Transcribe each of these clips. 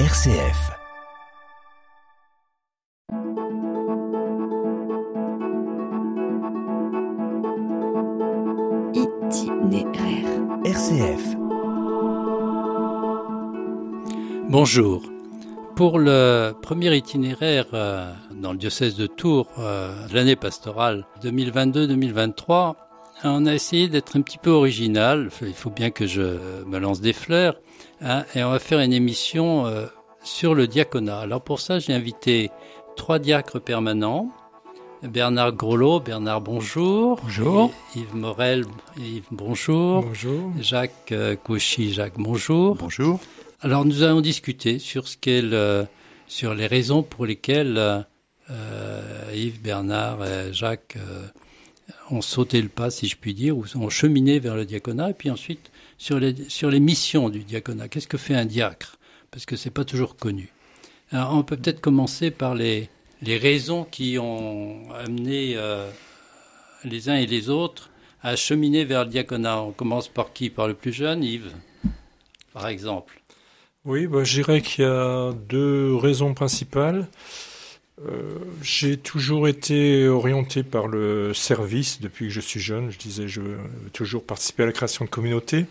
RCF. Itinéraire. RCF. Bonjour. Pour le premier itinéraire euh, dans le diocèse de Tours euh, l'année pastorale 2022-2023, on a essayé d'être un petit peu original. Il faut bien que je me lance des fleurs. Hein, et on va faire une émission euh, sur le diaconat. Alors pour ça, j'ai invité trois diacres permanents. Bernard Grolot, Bernard bonjour. Bonjour. Yves Morel, Yves bonjour. Bonjour. Jacques euh, Cauchy, Jacques bonjour. Bonjour. Alors nous allons discuter sur ce qu'est le, sur les raisons pour lesquelles euh, euh, Yves, Bernard et Jacques euh, ont sauté le pas, si je puis dire, ou ont cheminé vers le diaconat, et puis ensuite sur les, sur les missions du diaconat. Qu'est-ce que fait un diacre? Parce que c'est pas toujours connu. On peut peut-être commencer par les, les raisons qui ont amené euh, les uns et les autres à cheminer vers le diaconat. On commence par qui? Par le plus jeune, Yves, par exemple. Oui, bah, je dirais qu'il y a deux raisons principales. Euh, j'ai toujours été orienté par le service depuis que je suis jeune. Je disais, je veux toujours participer à la création de communautés.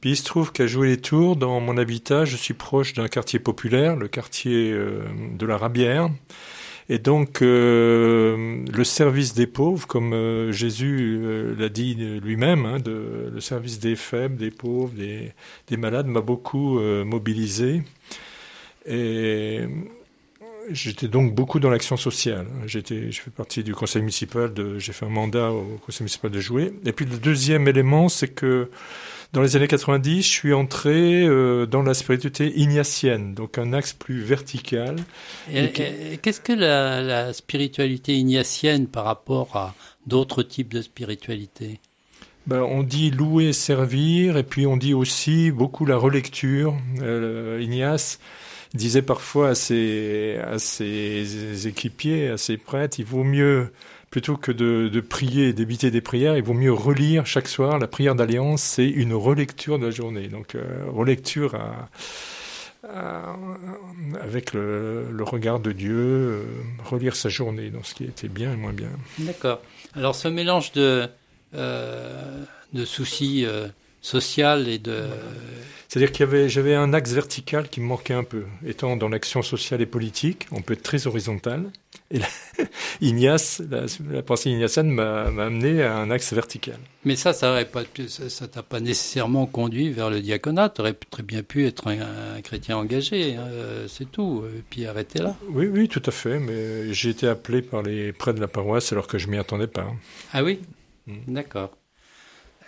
Puis il se trouve qu'à jouer les tours, dans mon habitat, je suis proche d'un quartier populaire, le quartier euh, de la Rabière. Et donc, euh, le service des pauvres, comme Jésus l'a dit lui-même, hein, le service des faibles, des pauvres, des, des malades, m'a beaucoup mobilisé. Et j'étais donc beaucoup dans l'action sociale. J'étais, je fais partie du conseil municipal, de, j'ai fait un mandat au conseil municipal de Jouer. Et puis le deuxième élément, c'est que dans les années 90, je suis entré euh, dans la spiritualité ignatienne, donc un axe plus vertical. Qu'est-ce que la, la spiritualité ignatienne par rapport à d'autres types de spiritualité? Ben, on dit louer, servir, et puis on dit aussi beaucoup la relecture. Euh, Ignace disait parfois à ses, équipiers, à ses prêtres, il vaut mieux, plutôt que de, prier et d'éviter des prières, il vaut mieux relire chaque soir. La prière d'alliance, c'est une relecture de la journée. Donc, euh, relecture avec le, regard de Dieu, euh, relire sa journée, donc ce qui était bien et moins bien. D'accord. Alors ce mélange de, euh, de soucis sociaux et de... C'est-à-dire qu'il y avait, j'avais un axe vertical qui me manquait un peu. Étant dans l'action sociale et politique, on peut être très horizontal. Et là, Ignace, la, la pensée ignatienne m'a, m'a amené à un axe vertical. Mais ça, ça pas, ça ça t'a pas nécessairement conduit vers le diaconat. Tu aurais très bien pu être un, un chrétien engagé, hein, euh, c'est tout. Et puis arrêter là. Oui, oui, tout à fait. Mais j'ai été appelé par les prêtres de la paroisse alors que je m'y attendais pas. Ah oui? Mm. D'accord.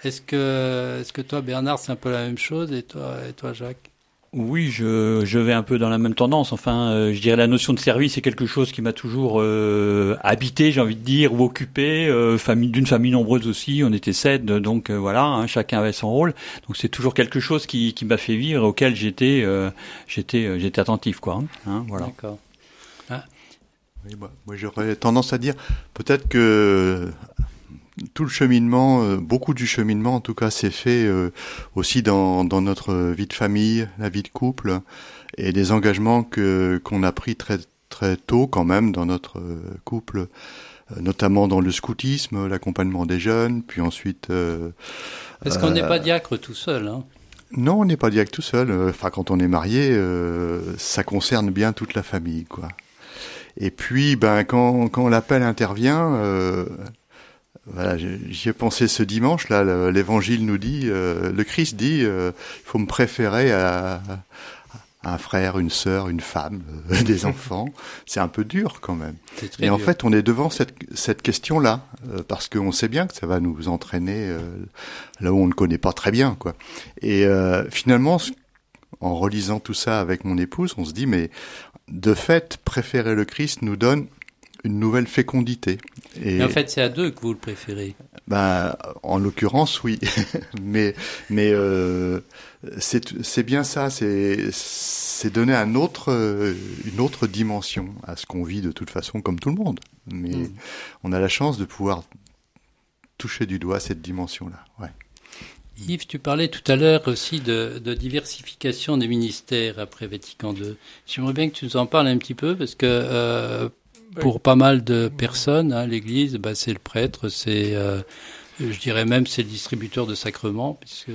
Est-ce que, est-ce que toi, Bernard, c'est un peu la même chose et toi, et toi Jacques? Oui, je, je vais un peu dans la même tendance. Enfin, euh, je dirais la notion de service c'est quelque chose qui m'a toujours euh, habité, j'ai envie de dire, ou occupé. Euh, famille d'une famille nombreuse aussi, on était sept, donc euh, voilà, hein, chacun avait son rôle. Donc c'est toujours quelque chose qui, qui m'a fait vivre, et auquel j'étais, euh, j'étais, j'étais attentif, quoi. hein, hein, voilà. D'accord. Oui, moi, moi, j'aurais tendance à dire peut-être que tout le cheminement, euh, beaucoup du cheminement en tout cas, s'est fait euh, aussi dans, dans notre vie de famille, la vie de couple, et des engagements que qu'on a pris très très tôt quand même dans notre euh, couple, euh, notamment dans le scoutisme, l'accompagnement des jeunes, puis ensuite. euh, Parce qu'on n'est pas diacre tout seul. Hein. Non, on n'est pas direct tout seul. Enfin, quand on est marié, euh, ça concerne bien toute la famille, quoi. Et puis, ben, quand, quand l'appel intervient, euh, voilà, j'ai- j'y ai pensé ce dimanche. Là, le- l'Évangile nous dit, euh, le Christ dit, euh, il faut me préférer à, à un frère, une sœur, une femme, euh, des enfants. C'est un peu dur, quand même. Et en fait, on est devant cette, cette question-là, euh, parce qu'on sait bien que ça va nous entraîner euh, là où on ne connaît pas très bien, quoi. Et euh, finalement, en relisant tout ça avec mon épouse, on se dit, mais de fait, préférer le Christ nous donne une nouvelle fécondité. Et Mais en fait, c'est à deux que vous le préférez. ben, en l'occurrence, oui. mais mais euh, c'est c'est bien ça. C'est c'est donner un autre euh, une autre dimension à ce qu'on vit de toute façon comme tout le monde. Mais Mm. on a la chance de pouvoir toucher du doigt cette dimension-là. Ouais. Yves, tu parlais tout à l'heure aussi de, de, diversification des ministères après Vatican II. J'aimerais bien que tu nous en parles un petit peu parce que euh, pour pas mal de personnes, hein, l'Église, bah, c'est le prêtre, c'est, euh, je dirais même, c'est le distributeur de sacrements, puisque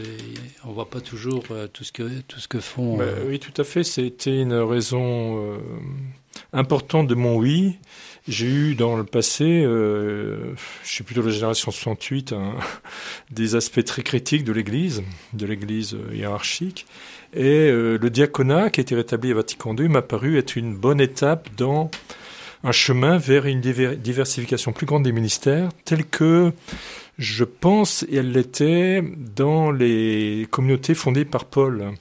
on voit pas toujours euh, tout ce que tout ce que font. Bah, oui, tout à fait. C'était une raison importante de mon oui. J'ai eu dans le passé, euh, je suis plutôt de la génération 68, hein, des aspects très critiques de l'Église, de l'Église euh, hiérarchique. Et euh, le diaconat qui a été rétabli à Vatican II m'a paru être une bonne étape dans un chemin vers une diversification plus grande des ministères, tel que je pense elle l'était dans les communautés fondées par Paul.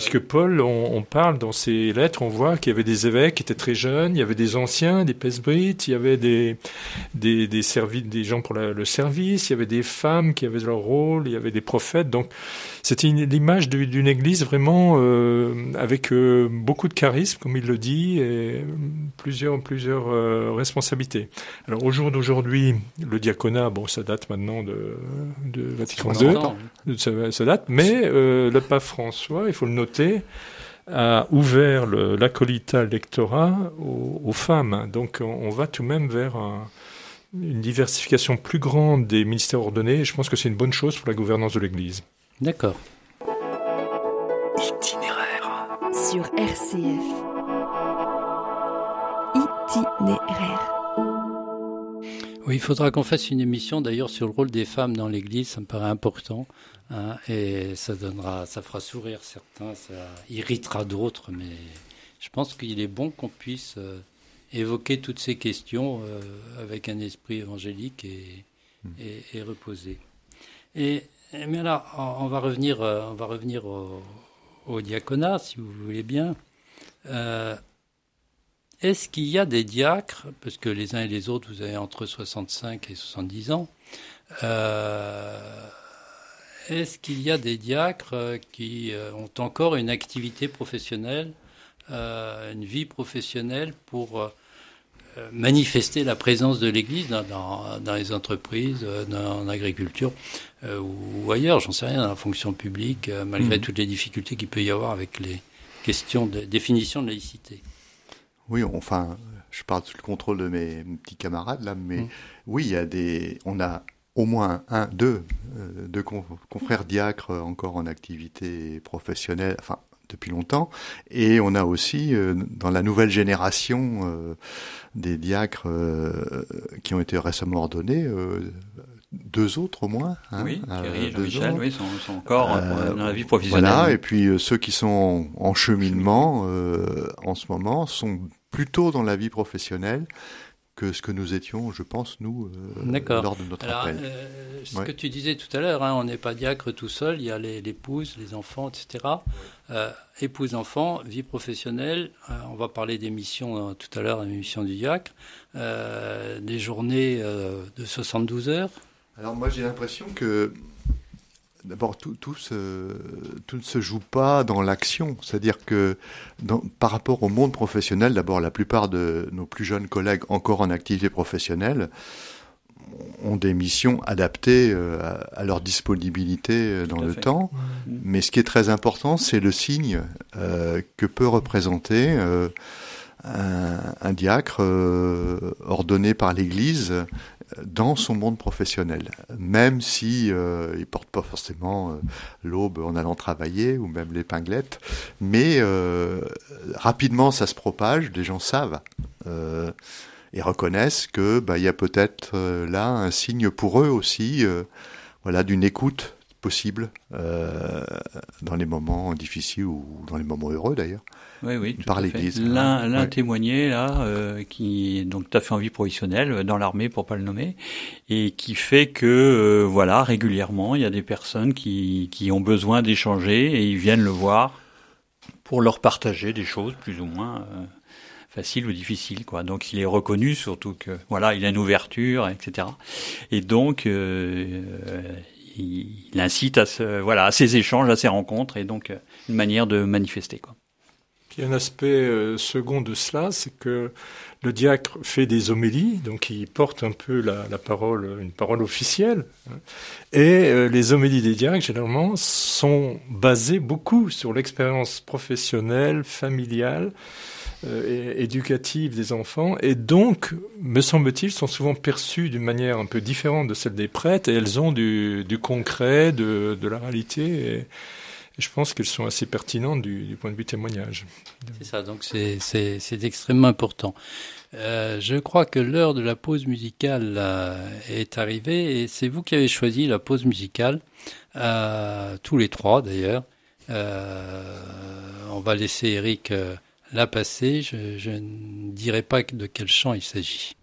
Puisque Paul, on, parle dans ses lettres, on voit qu'il y avait des évêques qui étaient très jeunes, il y avait des anciens, des presbytes, il y avait des, des, des, des gens pour le service, il y avait des femmes qui avaient leur rôle, il y avait des prophètes. Donc c'était l'image d'une église vraiment euh, avec euh, beaucoup de charisme, comme il le dit, et plusieurs, plusieurs euh, responsabilités. Alors au jour d'aujourd'hui, le diaconat, bon, ça date maintenant de, de Vatican II, ça, ça, date, mais le pape François, il faut le a ouvert l'acolita lectorat aux, femmes. Donc on, va tout de même vers une diversification plus grande des ministères ordonnés et je pense que c'est une bonne chose pour la gouvernance de l'Église. D'accord. Itinéraire. Sur RCF. Itinéraire. Oui, il faudra qu'on fasse une émission d'ailleurs sur le rôle des femmes dans l'Église, ça me paraît important. Hein, et ça donnera, ça fera sourire certains, ça irritera d'autres, mais je pense qu'il est bon qu'on puisse euh, évoquer toutes ces questions euh, avec un esprit évangélique et, hmm. et, reposé. Et, mais là, on va revenir, euh, on va revenir au, au, diaconat, si vous voulez bien. Est-ce qu'il y a des diacres, parce que les uns et les autres, vous avez entre 65 et 70 ans, est-ce qu'il y a des diacres euh, qui euh, ont encore une activité professionnelle, euh, une vie professionnelle pour manifester la présence de l'Église dans, les entreprises, dans, l'agriculture ou ailleurs, j'en sais rien, dans la fonction publique, malgré mmh. toutes les difficultés qu'il peut y avoir avec les questions de définition de laïcité? Oui, enfin, je parle sous le contrôle de mes petits camarades là, mais mmh. oui, il y a des, on a au moins un, deux, euh, deux confrères diacres encore en activité professionnelle, enfin depuis longtemps, et on a aussi euh, dans la nouvelle génération euh, des diacres qui ont été récemment ordonnés, deux autres au moins. Hein, oui, Thierry et Jean-Michel, oui, sont, sont encore dans la vie professionnelle. Voilà, et puis ceux qui sont en cheminement en ce moment sont plutôt dans la vie professionnelle que ce que nous étions, je pense, nous, euh, lors de notre appel. Euh, ce que tu disais tout à l'heure, hein, on n'est pas diacre tout seul, il y a l'épouse, les, enfants, etc. Euh, épouse, enfant, vie professionnelle, on va parler des missions tout à l'heure, des missions du diacre, des journées de 72 heures. Alors moi j'ai l'impression que D'abord, tout, tout, tout, ne se joue pas dans l'action. C'est-à-dire que par rapport au monde professionnel, d'abord, la plupart de nos plus jeunes collègues encore en activité professionnelle ont des missions adaptées euh, à, leur disponibilité euh, dans le temps. Mais ce qui est très important, c'est le signe euh, que peut représenter un, un, diacre ordonné par l'Église dans son monde professionnel, même si euh, il porte pas forcément euh, l'aube en allant travailler ou même l'épinglette, mais euh, rapidement ça se propage, les gens savent euh, et reconnaissent que bah, il y a peut-être là un signe pour eux aussi, voilà, d'une écoute possible dans les moments difficiles ou dans les moments heureux d'ailleurs oui, oui, par l'Église. L'un, l'un témoigné là, euh, qui donc tout à fait en vie professionnelle euh, dans l'armée pour pas le nommer, et qui fait que euh, voilà régulièrement il y a des personnes qui qui ont besoin d'échanger et ils viennent le voir pour leur partager des choses plus ou moins euh, faciles ou difficiles quoi. Donc il est reconnu surtout que voilà il a une ouverture etc. Et donc il, il incite à ce voilà à ces échanges, à ces rencontres et donc une manière de manifester quoi. Il y a un aspect euh, second de cela, c'est que le diacre fait des homélies, donc il porte un peu la, parole, une parole officielle. Hein. Et euh, les homélies des diacres, généralement, sont basées beaucoup sur l'expérience professionnelle, familiale, euh, éducative des enfants, et donc, me semble-t-il, sont souvent perçues d'une manière un peu différente de celle des prêtres, et elles ont du, concret, de, la réalité. Je pense qu'elles sont assez pertinentes du, du, point de vue témoignage. C'est ça, donc c'est extrêmement important. Euh, je crois que l'heure de la pause musicale euh, est arrivée et c'est vous qui avez choisi la pause musicale, euh, tous les trois d'ailleurs. Euh, on va laisser Eric euh, la passer, je, je ne dirai pas de quel chant il s'agit.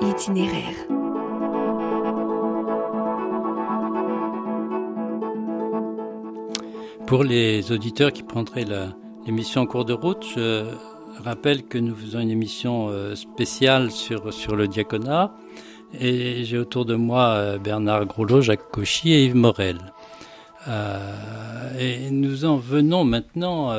Itinéraire. Pour les auditeurs qui prendraient l'émission en cours de route, je rappelle que nous faisons une émission euh, spéciale sur, sur le diaconat. Et j'ai autour de moi euh, Bernard Groslot, Jacques Cauchy et Yves Morel. Euh, et nous en venons maintenant,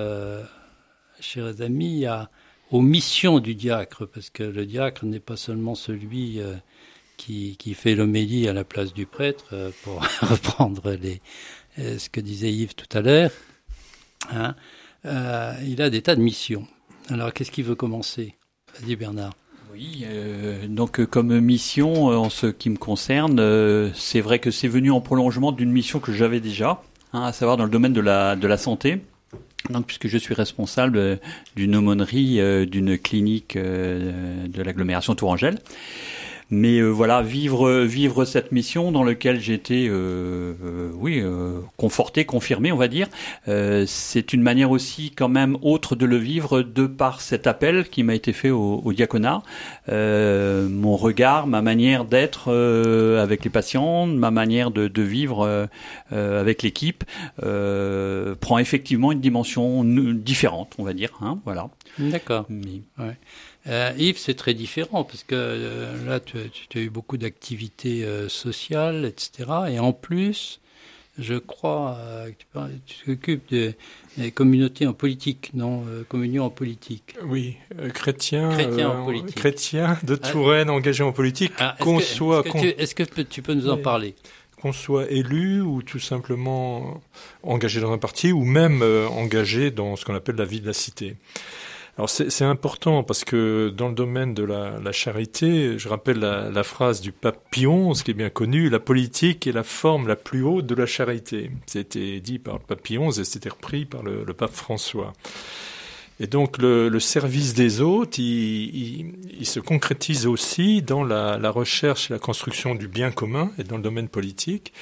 chers amis, à, aux missions du diacre, parce que le diacre n'est pas seulement celui euh, qui, fait l'homélie à la place du prêtre, euh, pour reprendre les, euh, ce que disait Yves tout à l'heure. Hein, il a des tas de missions. Alors, qu'est-ce qu'il veut commencer? Vas-y, Bernard. Oui, donc comme mission, en ce qui me concerne, c'est vrai que c'est venu en prolongement d'une mission que j'avais déjà, hein, à savoir dans le domaine de la santé. Donc, puisque je suis responsable d'une aumônerie euh, d'une clinique de l'agglomération Tourangelle. Mais euh, voilà, vivre vivre cette mission dans laquelle été, euh, euh, oui, conforté, confirmé, on va dire. c'est une manière aussi quand même autre de le vivre de par cet appel qui m'a été fait au, au diaconat. mon regard, ma manière d'être avec les patients, ma manière de, de vivre avec l'équipe prend effectivement une dimension différente, on va dire. Hein, voilà. D'accord. Ouais. Euh, Yves, c'est très différent parce que euh, là, tu, tu, as eu beaucoup d'activités euh, sociales, etc. Et en plus, je crois que tu t'occupes des, des, communautés en politique, non Communion en politique. Oui, chrétien, chrétien, en politique. chrétien de ah. Touraine engagé en politique, ah, qu'on soit. Est-ce que, tu, tu peux nous en parler? Qu'on soit élu ou tout simplement engagé dans un parti ou même engagé dans ce qu'on appelle la vie de la cité. Alors c'est important parce que dans le domaine de la, charité, je rappelle la, phrase du pape Pion, ce qui est bien connu, la politique est la forme la plus haute de la charité. C'était dit par le pape Pion et c'était repris par le, pape François. Et donc le, service des autres, il, se concrétise aussi dans la, la recherche et la construction du bien commun et dans le domaine politique.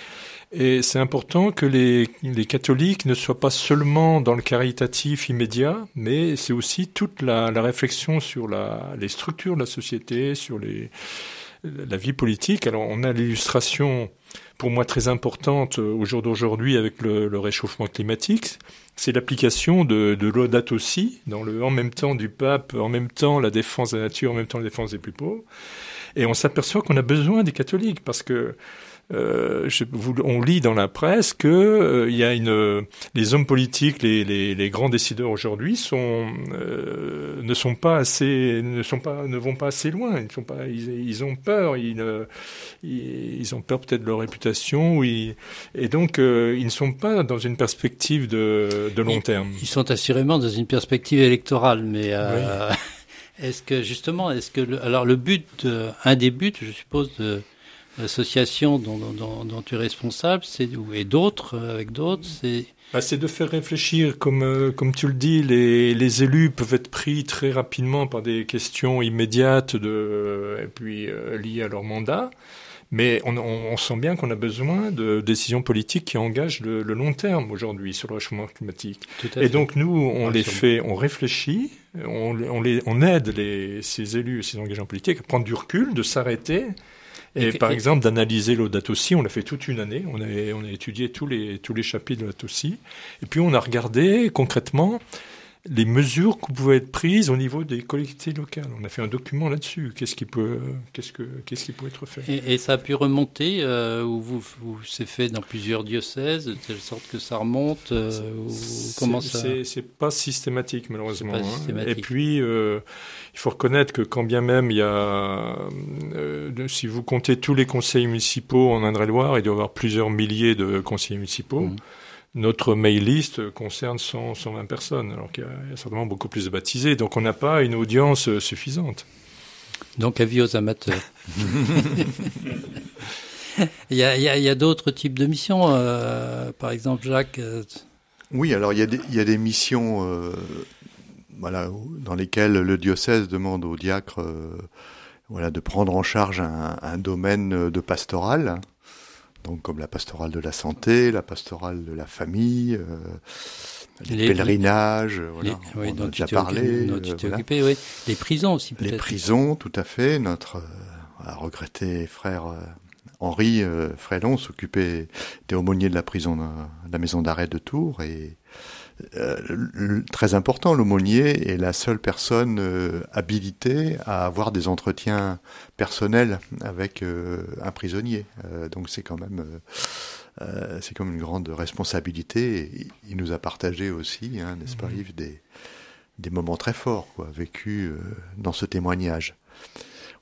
Et c'est important que les, les, catholiques ne soient pas seulement dans le caritatif immédiat, mais c'est aussi toute la, la réflexion sur la, les structures de la société, sur les, la vie politique. Alors on a l'illustration pour moi très importante au jour d'aujourd'hui avec le, le, réchauffement climatique, c'est l'application de, de l'Audate aussi, dans le en même temps du pape, en même temps la défense de la nature, en même temps la défense des plus pauvres. Et on s'aperçoit qu'on a besoin des catholiques parce que euh, je, on lit dans la presse que euh, il y a une, les hommes politiques, les, les, les grands décideurs aujourd'hui sont euh, ne sont pas assez, ne sont pas, ne vont pas assez loin. Ils sont pas, ils, ils ont peur. Ils, ils, ont peur peut-être de leur réputation. et donc euh, ils ne sont pas dans une perspective de, de long terme. Ils sont assurément dans une perspective électorale, mais. Euh, est-ce que justement, est-ce que le, alors le but, un des buts, je suppose, de, l'association dont, dont, dont, tu es responsable, et d'autres euh, avec d'autres, c'est bah, c'est de faire réfléchir, comme euh, comme tu le dis, les, les élus peuvent être pris très rapidement par des questions immédiates de et puis euh, liées à leur mandat. Mais on, on, on sent bien qu'on a besoin de décisions politiques qui engagent le, le long terme aujourd'hui sur le réchauffement climatique. Et fait. donc nous, on les fait, on réfléchit, on, on, les, on aide les, ces élus, ces engagements politiques à prendre du recul, de s'arrêter et, et par et... exemple, d'analyser l'Audate aussi, on l'a fait toute une année. On a, on a étudié tous les, tous les chapitres de l'Audate aussi. Et puis, on a regardé concrètement les mesures qui pouvaient être prises au niveau des collectivités locales. On a fait un document là-dessus. Qu'est-ce qui peut, qu'est-ce que, qu'est-ce qui peut être fait? Et, et, ça a pu remonter euh, ou vous, vous c'est fait dans plusieurs diocèses de telle sorte que ça remonte euh, ou comment ça C'est pas systématique malheureusement. Pas systématique. Hein. Et puis euh, il faut reconnaître que quand bien même il y a, euh, si vous comptez tous les conseils municipaux en Indre-et-Loire, il doit y avoir plusieurs milliers de conseillers municipaux. Mmh notre mail list concerne 100, 120 personnes, alors qu'il y, y, a certainement beaucoup plus de baptisés. Donc on n'a pas une audience suffisante. Donc avis aux amateurs. il y a, a, a d'autres types de missions, euh, par exemple Jacques. Euh... Oui, alors il y, y, a des missions euh, voilà, dans lesquelles le diocèse demande au diacre euh, voilà, de prendre en charge un, un domaine de pastoral donc comme la pastorale de la santé, la pastorale de la famille, euh, les, les, pèlerinages, les, voilà, oui, on a déjà parlé. Dont tu voilà. occupé, oui. Les prisons aussi peut-être. Les prisons, tout à fait. Notre euh, regretté frère euh, Henri euh, Frélon s'occupait des aumôniers de la prison de la maison d'arrêt de Tours et euh, très important, l'aumônier est la seule personne euh, habilitée à avoir des entretiens personnels avec euh, un prisonnier. Donc c'est quand même c'est comme une grande responsabilité. il nous a partagé aussi, hein, n'est-ce pas, mmh. Yves, des, des moments très forts quoi, vécus dans ce témoignage.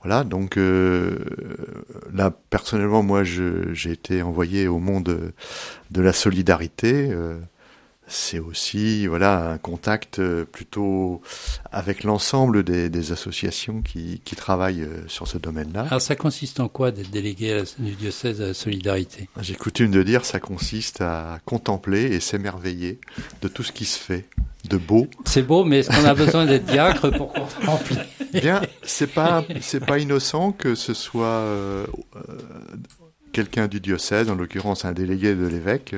Voilà, donc là personnellement, moi, j'ai été envoyé au monde de la solidarité. C'est aussi voilà un contact euh, plutôt avec l'ensemble des, des, associations qui, qui travaillent euh, sur ce domaine-là. Alors ça consiste en quoi d'être délégué du diocèse à la solidarité? J'ai coutume de dire ça consiste à contempler et s'émerveiller de tout ce qui se fait de beau. C'est beau, mais est-ce qu'on a besoin d'être diacre pour contempler Bien, c'est pas c'est pas innocent que ce soit euh, quelqu'un du diocèse, en l'occurrence un délégué de l'évêque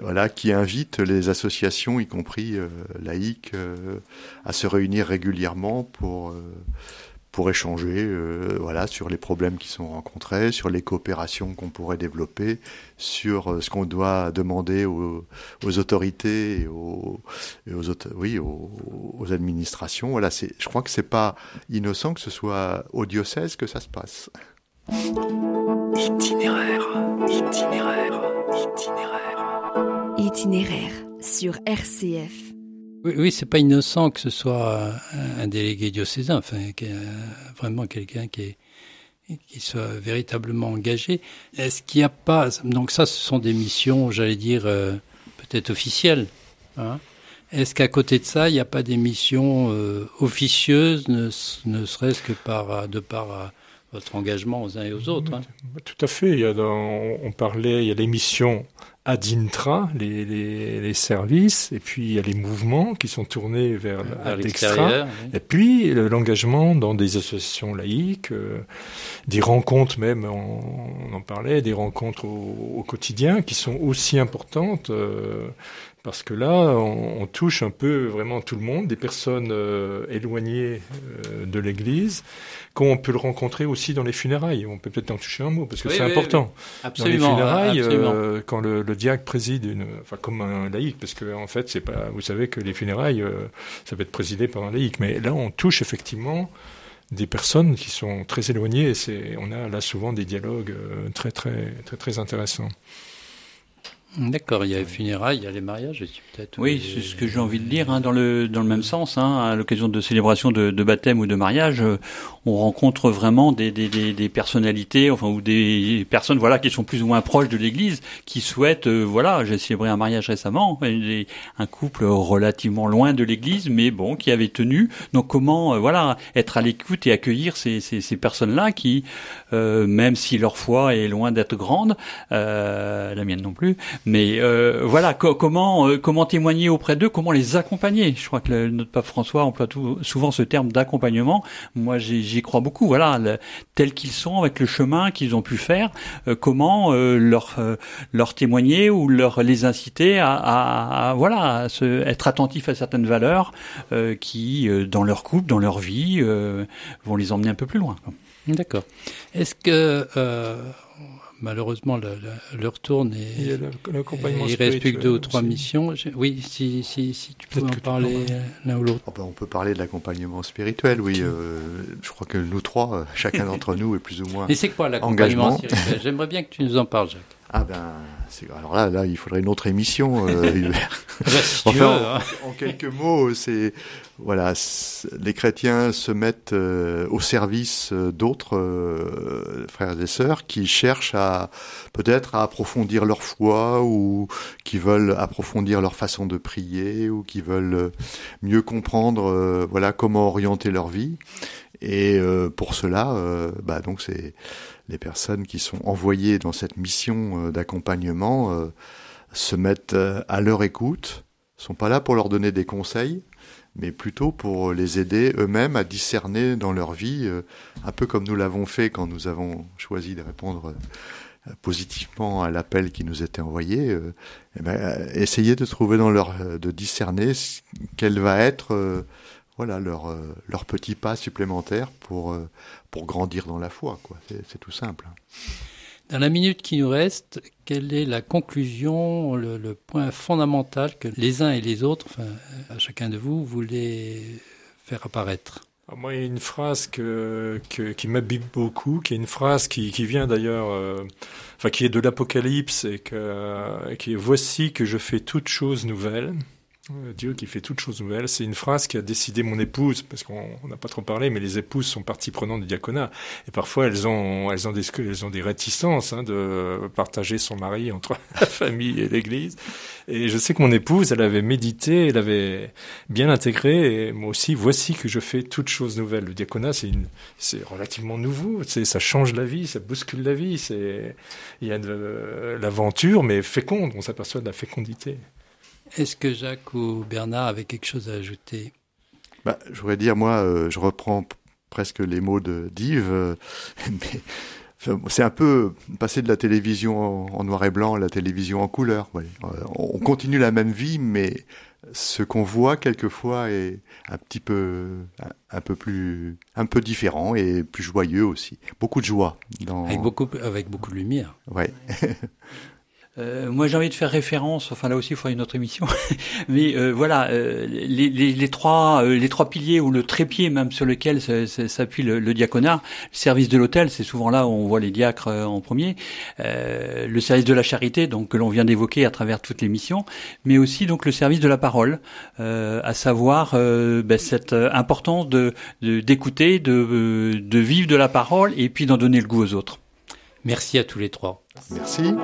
voilà, qui invite les associations, y compris euh, laïques, euh, à se réunir régulièrement pour euh, pour échanger, voilà, sur les problèmes qui sont rencontrés, sur les coopérations qu'on pourrait développer, sur ce qu'on doit demander aux, autorités et aux, et oui, aux, administrations. Voilà, je crois que c'est pas innocent que ce soit au diocèse que ça se passe. Itinéraire, itinéraire, itinéraire itinéraire sur RCF. Oui, oui c'est pas innocent que ce soit un délégué diocésain, enfin, vraiment quelqu'un qui qui soit véritablement engagé. Est-ce qu'il n'y a pas donc ça, ce sont des missions, j'allais dire euh, peut-être officielles. Hein Est-ce qu'à côté de ça, il n'y a pas des missions euh, officieuses, ne, ne serait-ce que par de par euh, votre engagement aux uns et aux autres hein? Tout à fait. Il y a dans, on parlait, il y a des missions ad intra, les, les, les, services, et puis il y a les mouvements qui sont tournés vers, vers l'extra, et puis l'engagement dans des associations laïques, euh, des rencontres même, on, on, en parlait, des rencontres au, au, quotidien qui sont aussi importantes. Euh, parce que là, on, on, touche un peu vraiment tout le monde, des personnes euh, éloignées euh, de l'Église, qu'on peut le rencontrer aussi dans les funérailles. On peut peut-être en toucher un mot, parce que oui, c'est oui, important. Absolument, dans les funérailles, euh, quand le, le, diacre préside, une, enfin comme un laïc, parce que en fait, c'est pas, vous savez que les funérailles, euh, ça peut être présidé par un laïc, mais là, on touche effectivement des personnes qui sont très éloignées, et c'est, on a là souvent des dialogues euh, très très très très intéressants. D'accord, il y a les funérailles, il y a les mariages aussi peut-être. Oui, c'est ce que j'ai envie de dire, hein, dans le dans le même sens, hein, à l'occasion de célébration de, de, baptême ou de mariage, euh, on rencontre vraiment des, des, des, des, personnalités, enfin ou des personnes, voilà, qui sont plus ou moins proches de l'Église, qui souhaitent, euh, voilà, j'ai célébré un mariage récemment, un couple relativement loin de l'Église, mais bon, qui avait tenu. Donc comment, euh, voilà, être à l'écoute et accueillir ces, ces, ces personnes-là qui, euh, même si leur foi est loin d'être grande, la mienne non plus mais euh, voilà, co comment euh, comment témoigner auprès d'eux, comment les accompagner? Je crois que notre pape François emploie tout, souvent ce terme d'accompagnement. Moi, j'y crois beaucoup. Voilà, le, tels qu'ils sont, avec le chemin qu'ils ont pu faire, euh, comment euh, leur euh, leur témoigner ou leur les inciter à, à, à voilà à se, être attentifs à certaines valeurs euh, qui, dans leur couple, dans leur vie, vont les emmener un peu plus loin. D'accord. Est-ce que malheureusement l'heure tourne et, et, et il reste plus que deux ou trois aussi. missions. Oui, si, si, si tu peux en parler l'un ou l'autre. Oh ben on peut parler de l'accompagnement spirituel, oui. Euh, je crois que nous trois, chacun d'entre nous est plus ou moins. Mais c'est quoi l'accompagnement spirituel? J'aimerais bien que tu nous en parles, Jacques. Ah ben, alors là, là, il faudrait une autre émission, euh, Hubert. enfin, hein. en, en, quelques mots, c'est voilà, les chrétiens se mettent euh, au service d'autres euh, frères et sœurs qui cherchent à peut-être à approfondir leur foi ou qui veulent approfondir leur façon de prier ou qui veulent mieux comprendre euh, voilà comment orienter leur vie. Et euh, pour cela, bah donc c'est les personnes qui sont envoyées dans cette mission d'accompagnement se mettent à leur écoute, sont pas là pour leur donner des conseils, mais plutôt pour les aider eux-mêmes à discerner dans leur vie, un peu comme nous l'avons fait quand nous avons choisi de répondre positivement à l'appel qui nous était envoyé, euh, eh ben, essayer de trouver dans leur, de discerner quel va être, euh, voilà, leur, euh, leur petit pas supplémentaire pour, pour grandir dans la foi, quoi. C'est tout simple. Dans la minute qui nous reste, quelle est la conclusion, le, le point fondamental que les uns et les autres, enfin, à chacun de vous, voulez faire apparaître? Alors moi, il y a une phrase que, que qui m'habite beaucoup, qui est une phrase qui, qui vient d'ailleurs, euh, enfin qui est de l'Apocalypse et que, qui est voici que je fais toutes choses nouvelles. Euh, Dieu qui fait toutes choses nouvelles. C'est une phrase qui a décidé mon épouse, parce qu'on n'a pas trop parlé, mais les épouses sont partie prenante du diaconat. Et parfois, elles ont, elles ont des, elles ont des réticences hein, de partager son mari entre la famille et l'église. Et je sais que mon épouse, elle avait médité, elle avait bien intégré. Et moi aussi, voici que je fais toutes choses nouvelles. Le diaconat, c'est une, c'est relativement nouveau. C'est, ça change la vie, ça bouscule la vie. C'est, il y a de l'aventure, mais féconde. On s'aperçoit de la fécondité. Est-ce que Jacques ou Bernard avaient quelque chose à ajouter? Bah, Je voudrais dire, moi, euh, je reprends presque les mots de d'Yves, euh, mais c'est un peu passer de la télévision en, noir et blanc à la télévision en couleur. Euh, on continue la même vie, mais ce qu'on voit quelquefois est un petit peu, un, peu plus, un peu différent et plus joyeux aussi. Beaucoup de joie. Dans... Avec beaucoup, avec beaucoup de lumière. Ouais. Euh, moi, j'ai envie de faire référence. Enfin, là aussi, il faudra une autre émission. Mais euh, voilà, euh, les, les, les, trois, euh, les trois piliers ou le trépied même sur lequel s'appuie le, le, diaconat. Le service de l'hôtel, c'est souvent là où on voit les diacres en premier. le service de la charité, donc que l'on vient d'évoquer à travers toutes les missions, mais aussi donc le service de la parole, à savoir ben, cette importance de d'écouter, de, de, de vivre de la parole et puis d'en donner le goût aux autres. Merci à tous les trois. Merci.